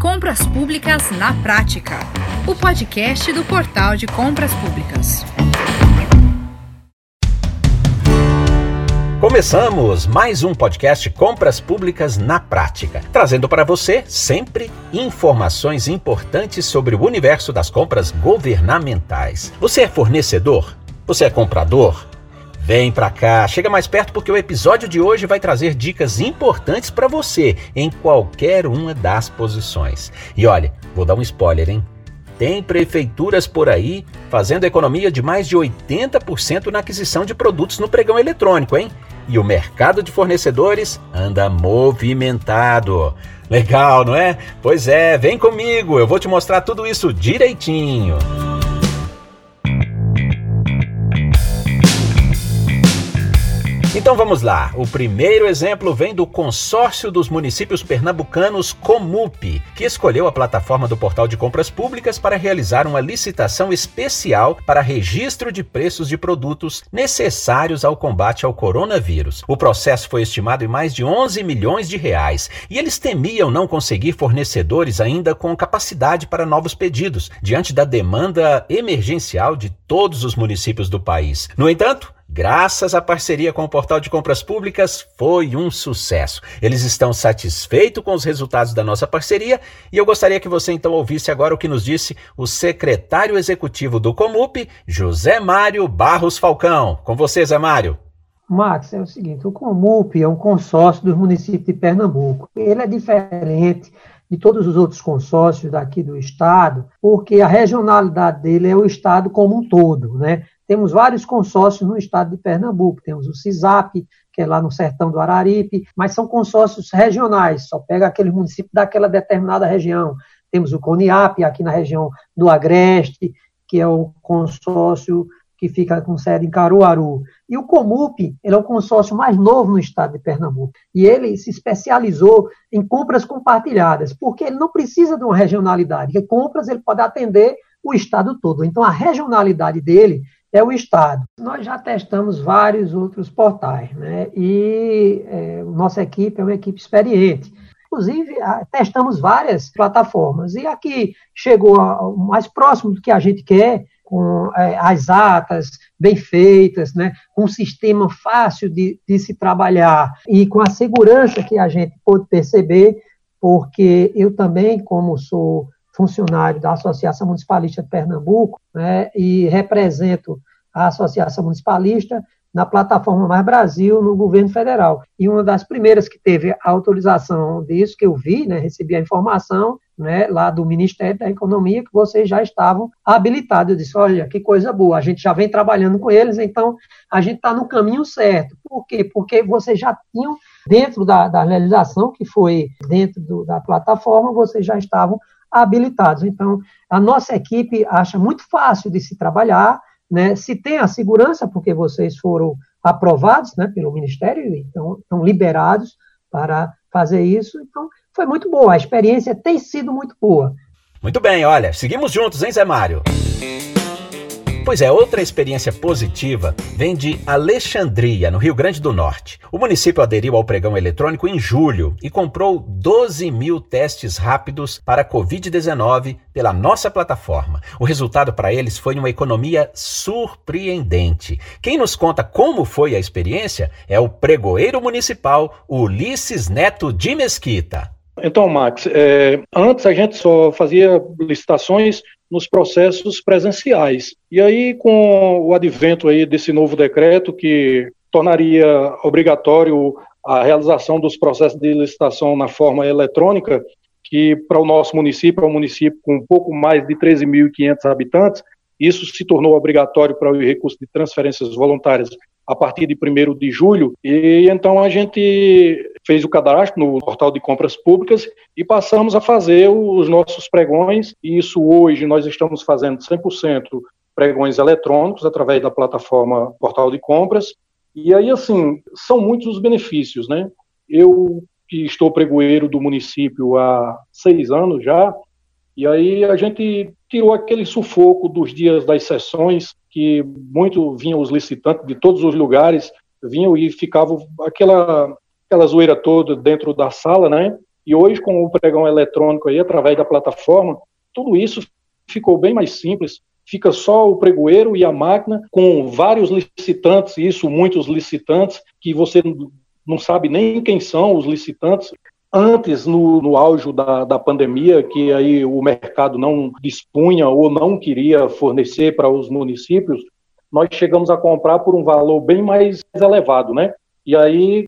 Compras Públicas na Prática, o podcast do Portal de Compras Públicas. Começamos mais um podcast Compras Públicas na Prática, trazendo para você sempre informações importantes sobre o universo das compras governamentais. Você é fornecedor? Você é comprador? Vem pra cá, chega mais perto porque o episódio de hoje vai trazer dicas importantes para você em qualquer uma das posições. E olha, vou dar um spoiler, hein? Tem prefeituras por aí fazendo economia de mais de 80% na aquisição de produtos no pregão eletrônico, hein? E o mercado de fornecedores anda movimentado. Legal, não é? Pois é, vem comigo, eu vou te mostrar tudo isso direitinho. Então vamos lá. O primeiro exemplo vem do consórcio dos municípios pernambucanos Comup, que escolheu a plataforma do Portal de Compras Públicas para realizar uma licitação especial para registro de preços de produtos necessários ao combate ao coronavírus. O processo foi estimado em mais de 11 milhões de reais e eles temiam não conseguir fornecedores ainda com capacidade para novos pedidos, diante da demanda emergencial de todos os municípios do país. No entanto, Graças à parceria com o Portal de Compras Públicas, foi um sucesso. Eles estão satisfeitos com os resultados da nossa parceria e eu gostaria que você então ouvisse agora o que nos disse o secretário executivo do Comup, José Mário Barros Falcão. Com você, Zé Mário. Max, é o seguinte: o Comup é um consórcio dos municípios de Pernambuco. Ele é diferente de todos os outros consórcios daqui do estado, porque a regionalidade dele é o estado como um todo, né? Temos vários consórcios no estado de Pernambuco, temos o CISAP, que é lá no sertão do Araripe, mas são consórcios regionais, só pega aquele município daquela determinada região. Temos o CONIAP, aqui na região do Agreste, que é o consórcio que fica com sede em Caruaru. E o Comup, ele é o consórcio mais novo no estado de Pernambuco. E ele se especializou em compras compartilhadas, porque ele não precisa de uma regionalidade, porque compras ele pode atender o estado todo. Então, a regionalidade dele é o Estado. Nós já testamos vários outros portais, né? E é, nossa equipe é uma equipe experiente. Inclusive, testamos várias plataformas. E aqui chegou mais próximo do que a gente quer, com é, as atas bem feitas, né, com um sistema fácil de, de se trabalhar e com a segurança que a gente pôde perceber, porque eu também, como sou funcionário da Associação Municipalista de Pernambuco né, e represento a Associação Municipalista na plataforma Mais Brasil no governo federal. E uma das primeiras que teve a autorização disso, que eu vi, né, recebi a informação né, lá do Ministério da Economia, que vocês já estavam habilitados. Eu disse, olha, que coisa boa, a gente já vem trabalhando com eles, então a gente está no caminho certo. Por quê? Porque vocês já tinham, dentro da, da realização, que foi dentro do, da plataforma, vocês já estavam habilitados. Então, a nossa equipe acha muito fácil de se trabalhar, né? se tem a segurança, porque vocês foram aprovados né, pelo Ministério, então estão liberados para fazer isso. Então, foi muito boa. A experiência tem sido muito boa. Muito bem, olha, seguimos juntos, hein, Zé Mário? Pois é, outra experiência positiva vem de Alexandria, no Rio Grande do Norte. O município aderiu ao pregão eletrônico em julho e comprou 12 mil testes rápidos para Covid-19 pela nossa plataforma. O resultado para eles foi uma economia surpreendente. Quem nos conta como foi a experiência é o pregoeiro municipal Ulisses Neto de Mesquita. Então, Max, é, antes a gente só fazia licitações nos processos presenciais. E aí, com o advento aí desse novo decreto que tornaria obrigatório a realização dos processos de licitação na forma eletrônica, que para o nosso município, é um município com um pouco mais de 13.500 habitantes, isso se tornou obrigatório para o recurso de transferências voluntárias a partir de 1 de julho, e então a gente fez o cadastro no portal de compras públicas e passamos a fazer os nossos pregões, e isso hoje nós estamos fazendo 100% pregões eletrônicos através da plataforma Portal de Compras, e aí, assim, são muitos os benefícios, né? Eu que estou pregoeiro do município há seis anos já, e aí a gente tirou aquele sufoco dos dias das sessões, que muito vinham os licitantes de todos os lugares, vinham e ficavam aquela, aquela zoeira toda dentro da sala, né? E hoje, com o pregão eletrônico aí, através da plataforma, tudo isso ficou bem mais simples. Fica só o pregoeiro e a máquina, com vários licitantes, isso, muitos licitantes, que você não sabe nem quem são os licitantes. Antes, no, no auge da, da pandemia, que aí o mercado não dispunha ou não queria fornecer para os municípios, nós chegamos a comprar por um valor bem mais elevado, né? E aí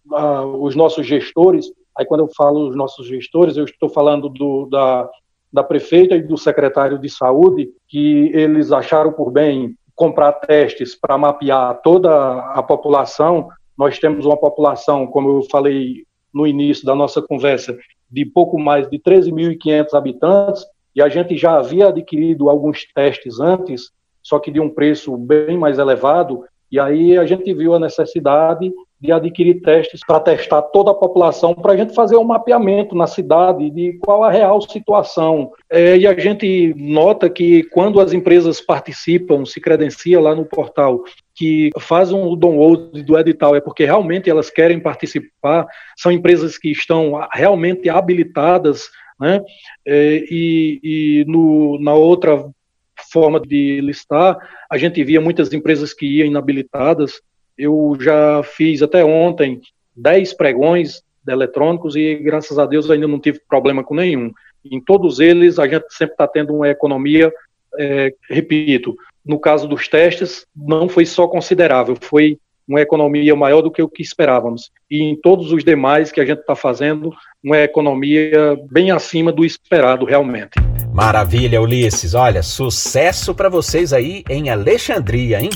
os nossos gestores, aí quando eu falo os nossos gestores, eu estou falando do, da, da prefeita e do secretário de saúde, que eles acharam por bem comprar testes para mapear toda a população. Nós temos uma população, como eu falei no início da nossa conversa, de pouco mais de 13.500 habitantes, e a gente já havia adquirido alguns testes antes, só que de um preço bem mais elevado, e aí a gente viu a necessidade de adquirir testes para testar toda a população, para a gente fazer um mapeamento na cidade de qual a real situação. É, e a gente nota que quando as empresas participam, se credenciam lá no portal, que fazem o download do edital, é porque realmente elas querem participar, são empresas que estão realmente habilitadas, né? É, e, e no, na outra forma de listar, a gente via muitas empresas que iam inabilitadas, eu já fiz até ontem 10 pregões eletrônicos e, graças a Deus, ainda não tive problema com nenhum. Em todos eles, a gente sempre está tendo uma economia, é, repito, no caso dos testes, não foi só considerável, foi uma economia maior do que o que esperávamos. E em todos os demais que a gente está fazendo, uma economia bem acima do esperado, realmente. Maravilha, Ulisses. Olha, sucesso para vocês aí em Alexandria, hein?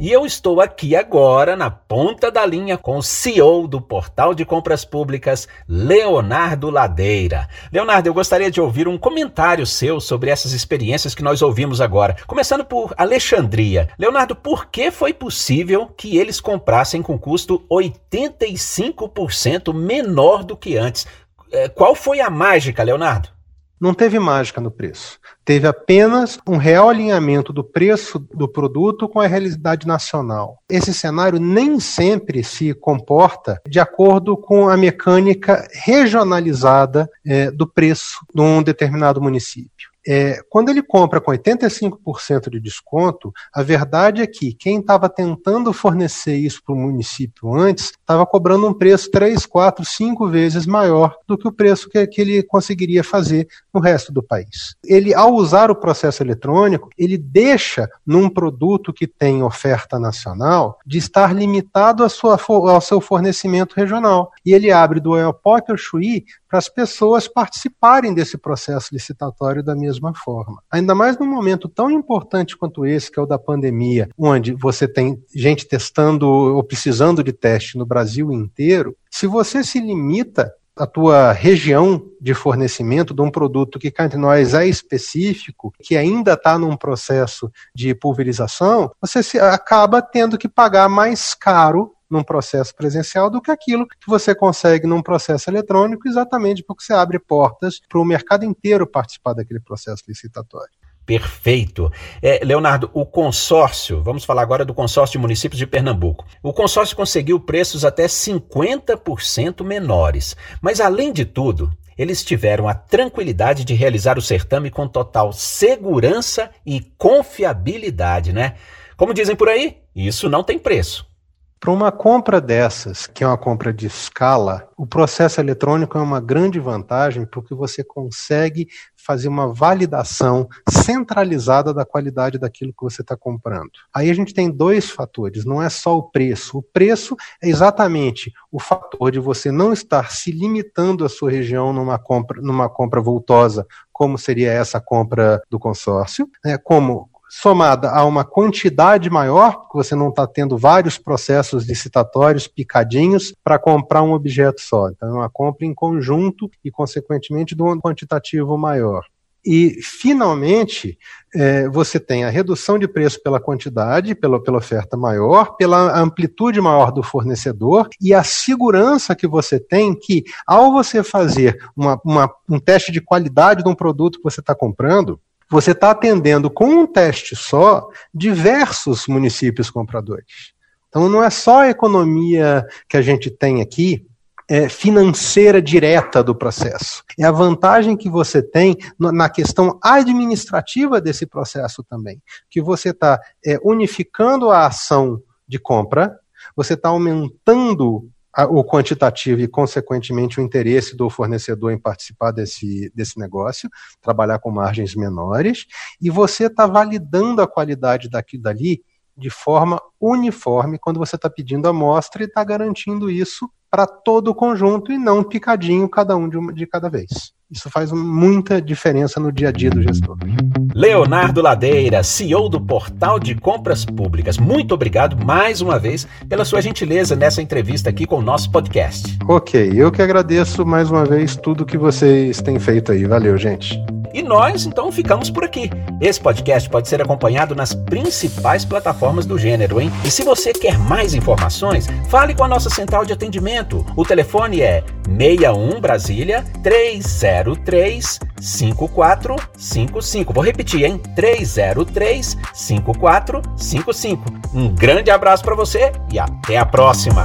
E eu estou aqui agora na ponta da linha com o CEO do Portal de Compras Públicas, Leonardo Ladeira. Leonardo, eu gostaria de ouvir um comentário seu sobre essas experiências que nós ouvimos agora. Começando por Alexandria. Leonardo, por que foi possível que eles comprassem com custo 85% menor do que antes? É, qual foi a mágica, Leonardo? Não teve mágica no preço. Teve apenas um real alinhamento do preço do produto com a realidade nacional. Esse cenário nem sempre se comporta de acordo com a mecânica regionalizada é, do preço de um determinado município. É, quando ele compra com 85% de desconto, a verdade é que quem estava tentando fornecer isso para o município antes estava cobrando um preço 3, 4, 5 vezes maior do que o preço que, que ele conseguiria fazer no resto do país. Ele, ao usar o processo eletrônico, ele deixa num produto que tem oferta nacional de estar limitado a sua, ao seu fornecimento regional. E ele abre do Oiapoque ao Chuí para as pessoas participarem desse processo licitatório da mesma forma. Ainda mais num momento tão importante quanto esse, que é o da pandemia, onde você tem gente testando ou precisando de teste no Brasil inteiro, se você se limita a tua região de fornecimento de um produto que cá entre nós é específico, que ainda está num processo de pulverização, você acaba tendo que pagar mais caro num processo presencial do que aquilo que você consegue num processo eletrônico, exatamente porque você abre portas para o mercado inteiro participar daquele processo licitatório. Perfeito. É, Leonardo, o consórcio, vamos falar agora do consórcio de municípios de Pernambuco. O consórcio conseguiu preços até 50% menores. Mas, além de tudo, eles tiveram a tranquilidade de realizar o certame com total segurança e confiabilidade, né? Como dizem por aí, isso não tem preço. Para uma compra dessas, que é uma compra de escala, o processo eletrônico é uma grande vantagem porque você consegue fazer uma validação centralizada da qualidade daquilo que você está comprando. Aí a gente tem dois fatores, não é só o preço. O preço é exatamente o fator de você não estar se limitando a sua região numa compra, numa compra voltosa, como seria essa compra do consórcio, né, como somada a uma quantidade maior, porque você não está tendo vários processos licitatórios picadinhos para comprar um objeto só. Então, é uma compra em conjunto e, consequentemente, de um quantitativo maior. E, finalmente, é, você tem a redução de preço pela quantidade, pela, pela oferta maior, pela amplitude maior do fornecedor e a segurança que você tem que, ao você fazer uma, uma, um teste de qualidade de um produto que você está comprando, você está atendendo com um teste só diversos municípios compradores. Então não é só a economia que a gente tem aqui é, financeira direta do processo. É a vantagem que você tem na questão administrativa desse processo também, que você está é, unificando a ação de compra, você está aumentando o quantitativo e, consequentemente, o interesse do fornecedor em participar desse, desse negócio, trabalhar com margens menores, e você está validando a qualidade daquilo dali de forma uniforme quando você está pedindo amostra e está garantindo isso para todo o conjunto e não picadinho cada um de, uma, de cada vez. Isso faz muita diferença no dia a dia do gestor. Leonardo Ladeira, CEO do Portal de Compras Públicas. Muito obrigado mais uma vez pela sua gentileza nessa entrevista aqui com o nosso podcast. Ok, eu que agradeço mais uma vez tudo que vocês têm feito aí. Valeu, gente. E nós, então, ficamos por aqui. Esse podcast pode ser acompanhado nas principais plataformas do gênero, hein? E se você quer mais informações, fale com a nossa central de atendimento. O telefone é 61 Brasília 303 5455. Vou repetir, hein? 303 5455. Um grande abraço para você e até a próxima.